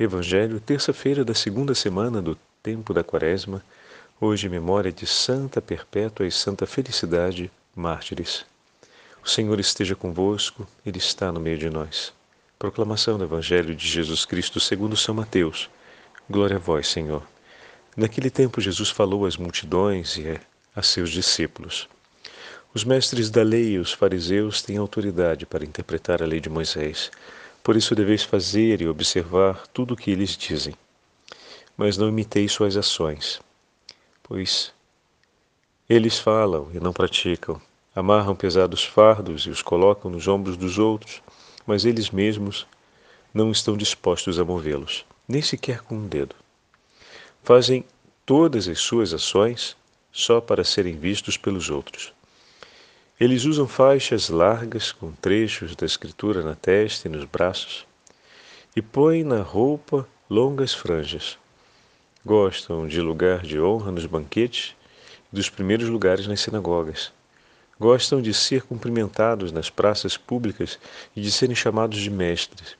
Evangelho, terça-feira da segunda semana do tempo da Quaresma, hoje memória de Santa Perpétua e Santa Felicidade, mártires. O Senhor esteja convosco, Ele está no meio de nós. Proclamação do Evangelho de Jesus Cristo segundo São Mateus. Glória a vós, Senhor. Naquele tempo Jesus falou às multidões e a seus discípulos. Os mestres da lei e os fariseus têm autoridade para interpretar a lei de Moisés. Por isso deveis fazer e observar tudo o que eles dizem. Mas não imiteis suas ações, pois eles falam e não praticam, amarram pesados fardos e os colocam nos ombros dos outros, mas eles mesmos não estão dispostos a movê-los, nem sequer com um dedo. Fazem todas as suas ações só para serem vistos pelos outros. Eles usam faixas largas com trechos da escritura na testa e nos braços e põem na roupa longas franjas. Gostam de lugar de honra nos banquetes e dos primeiros lugares nas sinagogas. Gostam de ser cumprimentados nas praças públicas e de serem chamados de mestres.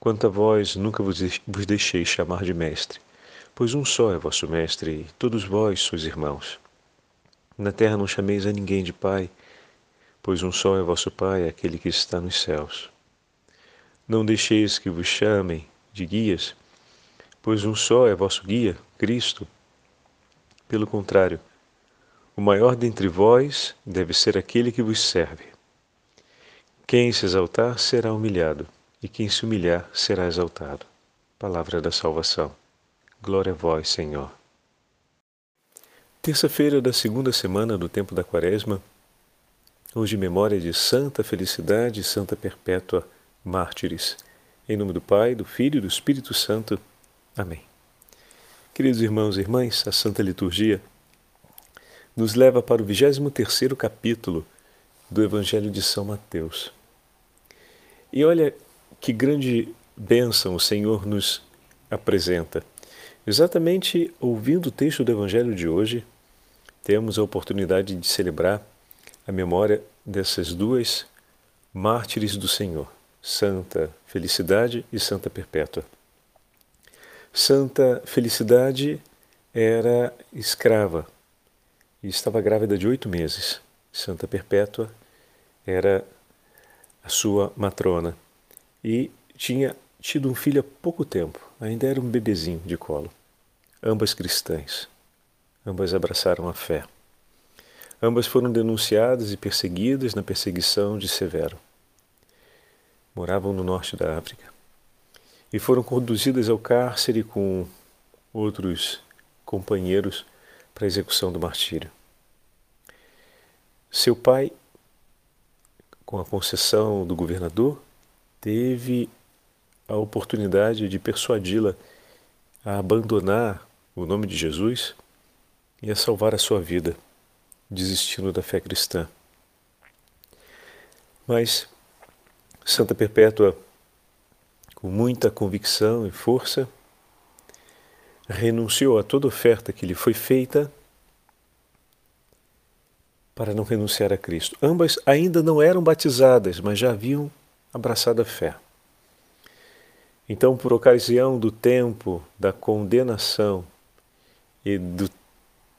Quanto a vós, nunca vos deixei chamar de mestre, pois um só é vosso mestre e todos vós sois irmãos. Na terra não chameis a ninguém de Pai, pois um só é vosso Pai, aquele que está nos céus. Não deixeis que vos chamem de guias, pois um só é vosso guia, Cristo. Pelo contrário, o maior dentre vós deve ser aquele que vos serve. Quem se exaltar será humilhado, e quem se humilhar será exaltado. Palavra da salvação. Glória a vós, Senhor. Terça-feira da segunda semana do tempo da Quaresma, hoje memória de Santa Felicidade e Santa Perpétua, mártires. Em nome do Pai, do Filho e do Espírito Santo. Amém. Queridos irmãos e irmãs, a Santa Liturgia nos leva para o 23º capítulo do Evangelho de São Mateus. E olha que grande bênção o Senhor nos apresenta. Exatamente ouvindo o texto do Evangelho de hoje, temos a oportunidade de celebrar a memória dessas duas mártires do Senhor, Santa Felicidade e Santa Perpétua. Santa Felicidade era escrava e estava grávida de oito meses. Santa Perpétua era a sua matrona e tinha tido um filho há pouco tempo, ainda era um bebezinho de colo. Ambas cristãs. Ambas abraçaram a fé. Ambas foram denunciadas e perseguidas na perseguição de Severo. Moravam no norte da África e foram conduzidas ao cárcere com outros companheiros para a execução do martírio. Seu pai, com a concessão do governador, teve a oportunidade de persuadi-la a abandonar o nome de Jesus ia salvar a sua vida, desistindo da fé cristã. Mas Santa Perpétua, com muita convicção e força, renunciou a toda oferta que lhe foi feita para não renunciar a Cristo. Ambas ainda não eram batizadas, mas já haviam abraçado a fé. Então, por ocasião do tempo da condenação e do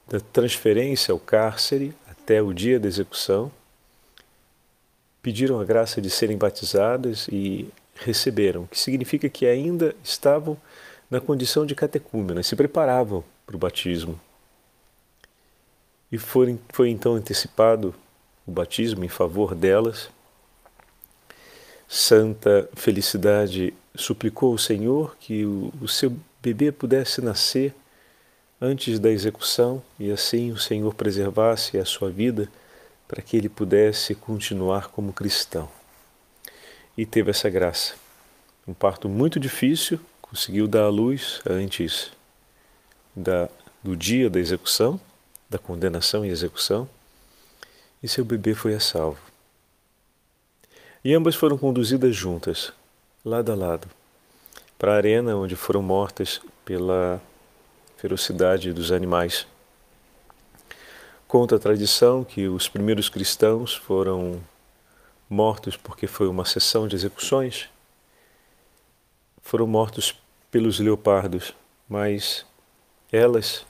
da transferência ao cárcere até o dia da execução, pediram a graça de serem batizadas e receberam, que significa que ainda estavam na condição de catecúmenas, se preparavam para o batismo. E foi, foi então antecipado o batismo em favor delas. Santa Felicidade suplicou ao Senhor que o, o seu bebê pudesse nascer antes da execução e assim o Senhor preservasse a sua vida para que ele pudesse continuar como cristão. E teve essa graça. Um parto muito difícil, conseguiu dar à luz antes da, do dia da execução, da condenação e execução, e seu bebê foi a salvo. E ambas foram conduzidas juntas, lado a lado, para a arena onde foram mortas pela ferocidade dos animais. Conta a tradição que os primeiros cristãos foram mortos porque foi uma sessão de execuções. foram mortos pelos leopardos, mas elas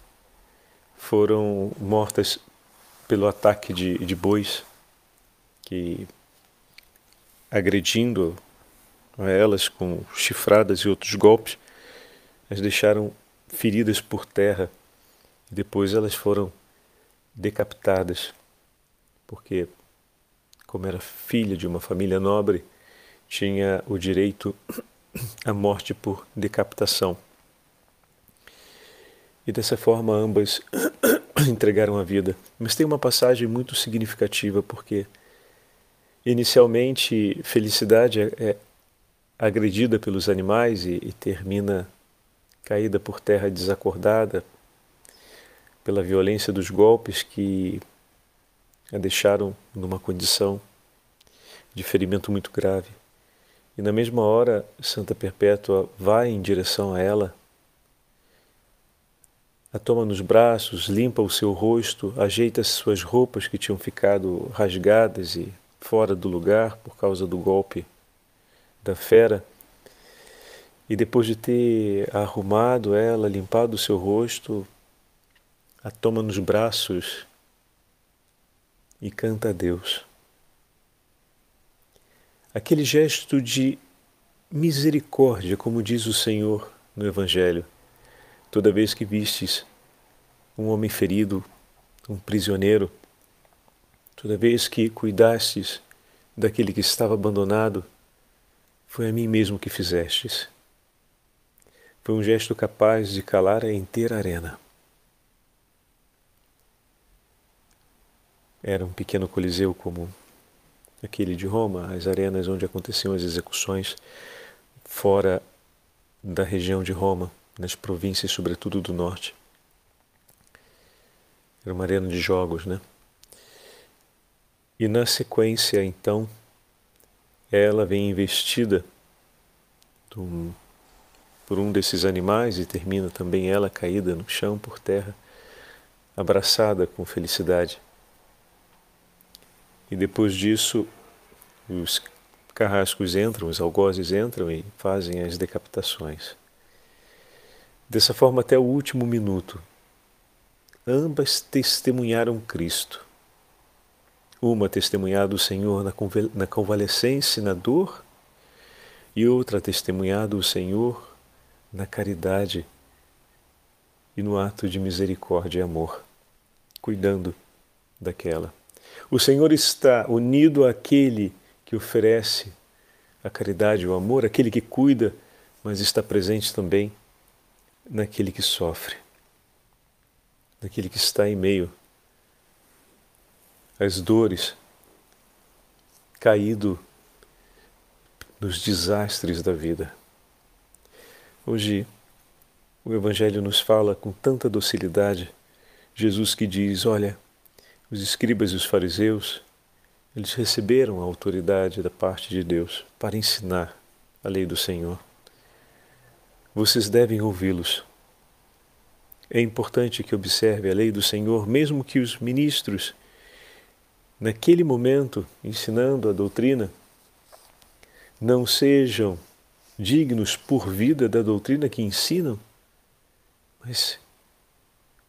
foram mortas pelo ataque de, de bois que agredindo a elas com chifradas e outros golpes, as deixaram feridas por terra. Depois elas foram decapitadas, porque, como era filha de uma família nobre, tinha o direito à morte por decapitação. E dessa forma ambas entregaram a vida. Mas tem uma passagem muito significativa, porque inicialmente felicidade é, é agredida pelos animais e, e termina caída por terra desacordada pela violência dos golpes que a deixaram numa condição de ferimento muito grave. E na mesma hora, Santa Perpétua vai em direção a ela, a toma nos braços, limpa o seu rosto, ajeita suas roupas que tinham ficado rasgadas e fora do lugar por causa do golpe da fera. E depois de ter arrumado ela, limpado o seu rosto, a toma nos braços e canta a Deus. Aquele gesto de misericórdia, como diz o Senhor no Evangelho, toda vez que vistes um homem ferido, um prisioneiro, toda vez que cuidastes daquele que estava abandonado, foi a mim mesmo que fizestes. Foi um gesto capaz de calar a inteira arena. Era um pequeno coliseu como aquele de Roma, as arenas onde aconteciam as execuções fora da região de Roma, nas províncias, sobretudo do norte. Era uma arena de jogos, né? E na sequência, então, ela vem investida por um desses animais e termina também ela caída no chão por terra, abraçada com felicidade. E depois disso, os carrascos entram, os algozes entram e fazem as decapitações. Dessa forma, até o último minuto, ambas testemunharam Cristo uma testemunhado o Senhor na convalescência e na dor, e outra testemunhado o Senhor na caridade e no ato de misericórdia e amor, cuidando daquela. O Senhor está unido àquele que oferece a caridade o amor, aquele que cuida, mas está presente também naquele que sofre, naquele que está em meio as dores, caído nos desastres da vida. Hoje, o Evangelho nos fala com tanta docilidade, Jesus que diz: Olha, os escribas e os fariseus, eles receberam a autoridade da parte de Deus para ensinar a lei do Senhor. Vocês devem ouvi-los. É importante que observe a lei do Senhor, mesmo que os ministros naquele momento, ensinando a doutrina, não sejam dignos por vida da doutrina que ensinam, mas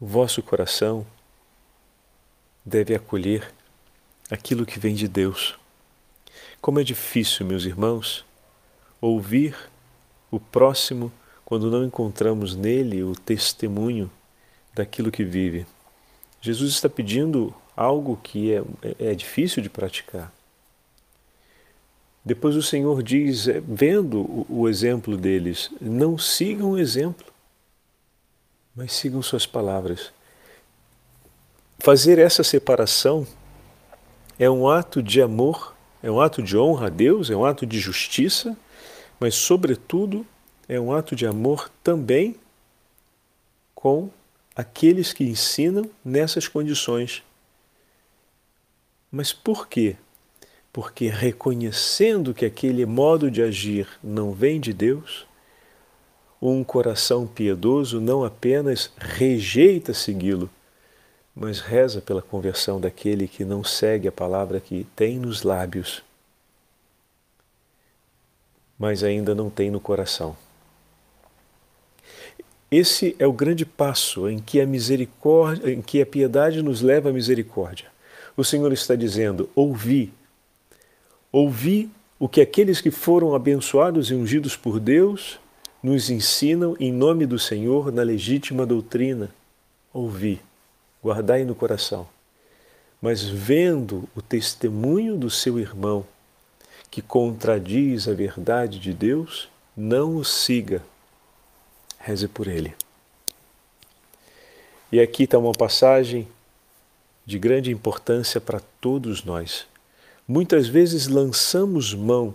o vosso coração deve acolher aquilo que vem de Deus. Como é difícil, meus irmãos, ouvir o próximo quando não encontramos nele o testemunho daquilo que vive. Jesus está pedindo algo que é, é difícil de praticar. Depois o Senhor diz, é, vendo o exemplo deles, não sigam o exemplo, mas sigam suas palavras. Fazer essa separação é um ato de amor, é um ato de honra a Deus, é um ato de justiça, mas, sobretudo, é um ato de amor também com aqueles que ensinam nessas condições mas por quê? Porque reconhecendo que aquele modo de agir não vem de Deus, um coração piedoso não apenas rejeita segui-lo, mas reza pela conversão daquele que não segue a palavra que tem nos lábios, mas ainda não tem no coração. esse é o grande passo em que a misericórdia, em que a piedade nos leva à misericórdia. O Senhor está dizendo: ouvi, ouvi o que aqueles que foram abençoados e ungidos por Deus nos ensinam em nome do Senhor na legítima doutrina. Ouvi, guardai no coração. Mas vendo o testemunho do seu irmão, que contradiz a verdade de Deus, não o siga. Reze por ele. E aqui está uma passagem de grande importância para todos nós. Muitas vezes lançamos mão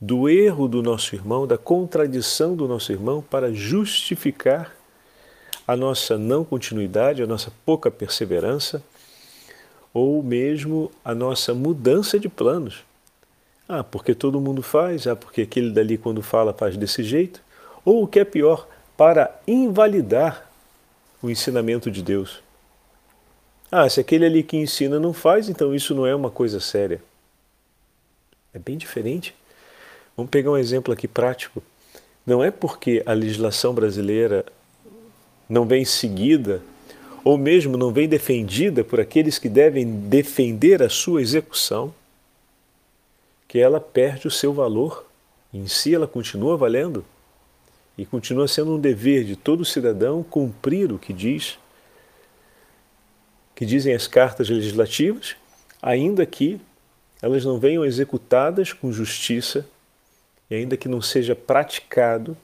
do erro do nosso irmão, da contradição do nosso irmão, para justificar a nossa não continuidade, a nossa pouca perseverança, ou mesmo a nossa mudança de planos. Ah, porque todo mundo faz, ah, porque aquele dali quando fala faz desse jeito, ou o que é pior, para invalidar o ensinamento de Deus. Ah, se aquele ali que ensina não faz, então isso não é uma coisa séria. É bem diferente. Vamos pegar um exemplo aqui prático. Não é porque a legislação brasileira não vem seguida ou mesmo não vem defendida por aqueles que devem defender a sua execução, que ela perde o seu valor. Em si ela continua valendo e continua sendo um dever de todo cidadão cumprir o que diz, que dizem as cartas legislativas, ainda que elas não venham executadas com justiça e ainda que não seja praticado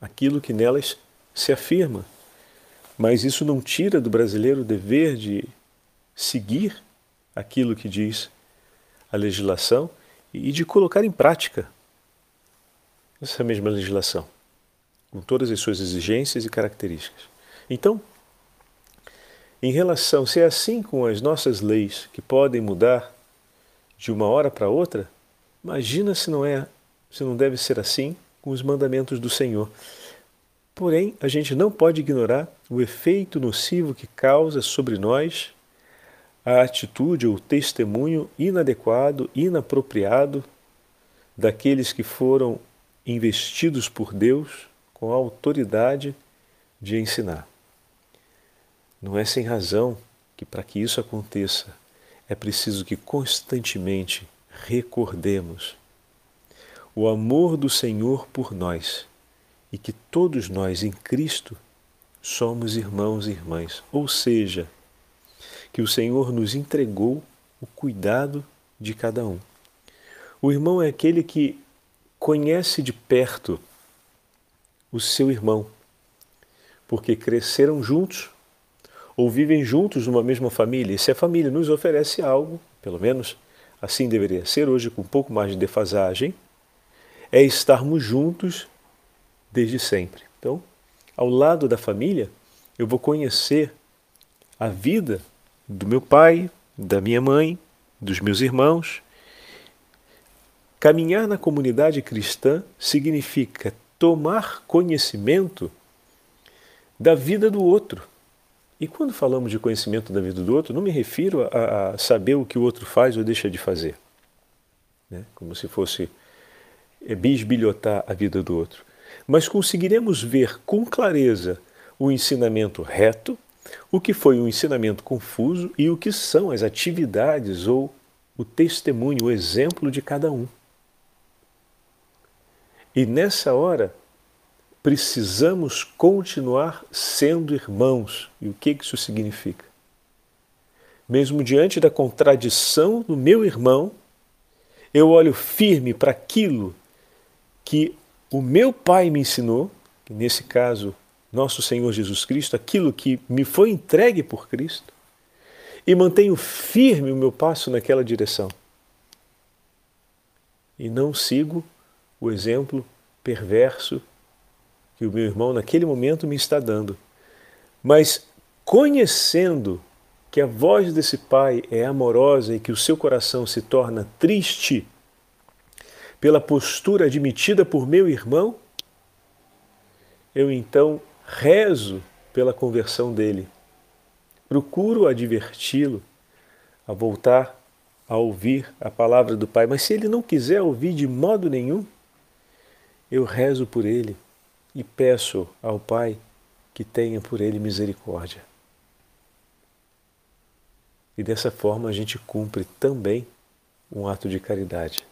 aquilo que nelas se afirma. Mas isso não tira do brasileiro o dever de seguir aquilo que diz a legislação e de colocar em prática essa mesma legislação, com todas as suas exigências e características. Então, em relação, se é assim com as nossas leis que podem mudar de uma hora para outra, Imagina se não é, se não deve ser assim com os mandamentos do Senhor. Porém, a gente não pode ignorar o efeito nocivo que causa sobre nós a atitude ou testemunho inadequado, inapropriado daqueles que foram investidos por Deus com a autoridade de ensinar. Não é sem razão que, para que isso aconteça, é preciso que constantemente recordemos o amor do Senhor por nós e que todos nós em Cristo somos irmãos e irmãs, ou seja, que o Senhor nos entregou o cuidado de cada um. O irmão é aquele que conhece de perto o seu irmão, porque cresceram juntos ou vivem juntos numa mesma família. E se a família nos oferece algo, pelo menos assim deveria ser hoje com um pouco mais de defasagem, é estarmos juntos desde sempre. Então, ao lado da família, eu vou conhecer a vida do meu pai, da minha mãe, dos meus irmãos. Caminhar na comunidade cristã significa tomar conhecimento da vida do outro. E quando falamos de conhecimento da vida do outro, não me refiro a, a saber o que o outro faz ou deixa de fazer, né? como se fosse é, bisbilhotar a vida do outro. Mas conseguiremos ver com clareza o ensinamento reto, o que foi um ensinamento confuso e o que são as atividades ou o testemunho, o exemplo de cada um. E nessa hora, precisamos continuar sendo irmãos. E o que isso significa? Mesmo diante da contradição do meu irmão, eu olho firme para aquilo que o meu pai me ensinou, que nesse caso, nosso Senhor Jesus Cristo, aquilo que me foi entregue por Cristo, e mantenho firme o meu passo naquela direção. E não sigo o exemplo perverso que o meu irmão naquele momento me está dando. Mas conhecendo que a voz desse pai é amorosa e que o seu coração se torna triste pela postura admitida por meu irmão, eu então rezo pela conversão dele. Procuro adverti-lo a voltar a ouvir a palavra do Pai, mas se ele não quiser ouvir de modo nenhum, eu rezo por ele e peço ao Pai que tenha por ele misericórdia. E dessa forma a gente cumpre também um ato de caridade.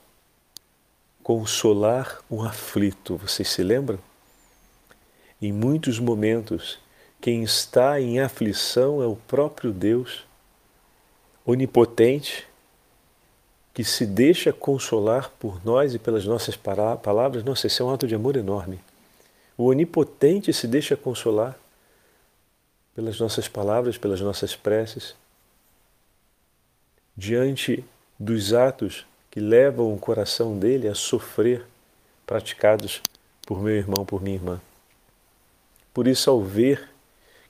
Consolar um aflito, vocês se lembram? Em muitos momentos, quem está em aflição é o próprio Deus, onipotente, que se deixa consolar por nós e pelas nossas palavras. Nossa, esse é um ato de amor enorme. O onipotente se deixa consolar pelas nossas palavras, pelas nossas preces diante dos atos que levam o coração dele a sofrer, praticados por meu irmão, por minha irmã. Por isso, ao ver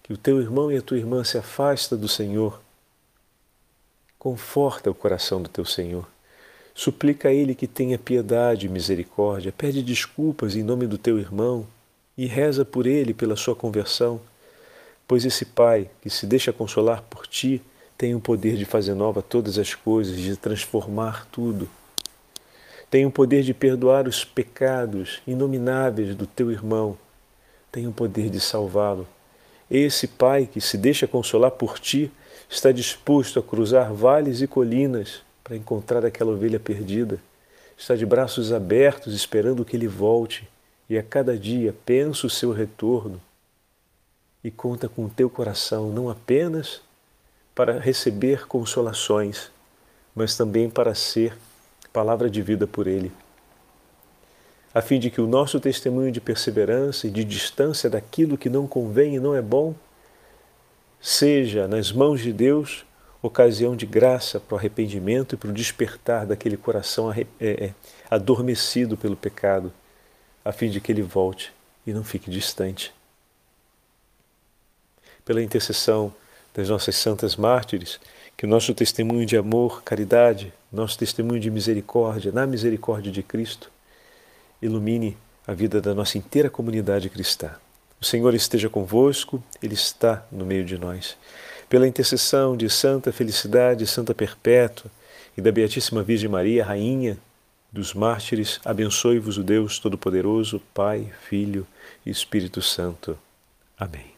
que o teu irmão e a tua irmã se afasta do Senhor, conforta o coração do teu Senhor. Suplica a Ele que tenha piedade e misericórdia, pede desculpas em nome do teu irmão e reza por ele, pela sua conversão, pois esse Pai que se deixa consolar por ti tem o poder de fazer nova todas as coisas, de transformar tudo. Tem o poder de perdoar os pecados inomináveis do teu irmão. Tem o poder de salvá-lo. Esse Pai que se deixa consolar por ti está disposto a cruzar vales e colinas para encontrar aquela ovelha perdida. Está de braços abertos esperando que ele volte e a cada dia pensa o seu retorno e conta com o teu coração não apenas para receber consolações, mas também para ser palavra de vida por Ele, a fim de que o nosso testemunho de perseverança e de distância daquilo que não convém e não é bom seja nas mãos de Deus ocasião de graça para o arrependimento e para o despertar daquele coração é, é, adormecido pelo pecado, a fim de que ele volte e não fique distante. Pela intercessão das nossas santas mártires, que o nosso testemunho de amor, caridade, nosso testemunho de misericórdia, na misericórdia de Cristo, ilumine a vida da nossa inteira comunidade cristã. O Senhor esteja convosco, Ele está no meio de nós. Pela intercessão de Santa Felicidade, Santa Perpétua e da Beatíssima Virgem Maria, Rainha dos Mártires, abençoe-vos o Deus Todo-Poderoso, Pai, Filho e Espírito Santo. Amém.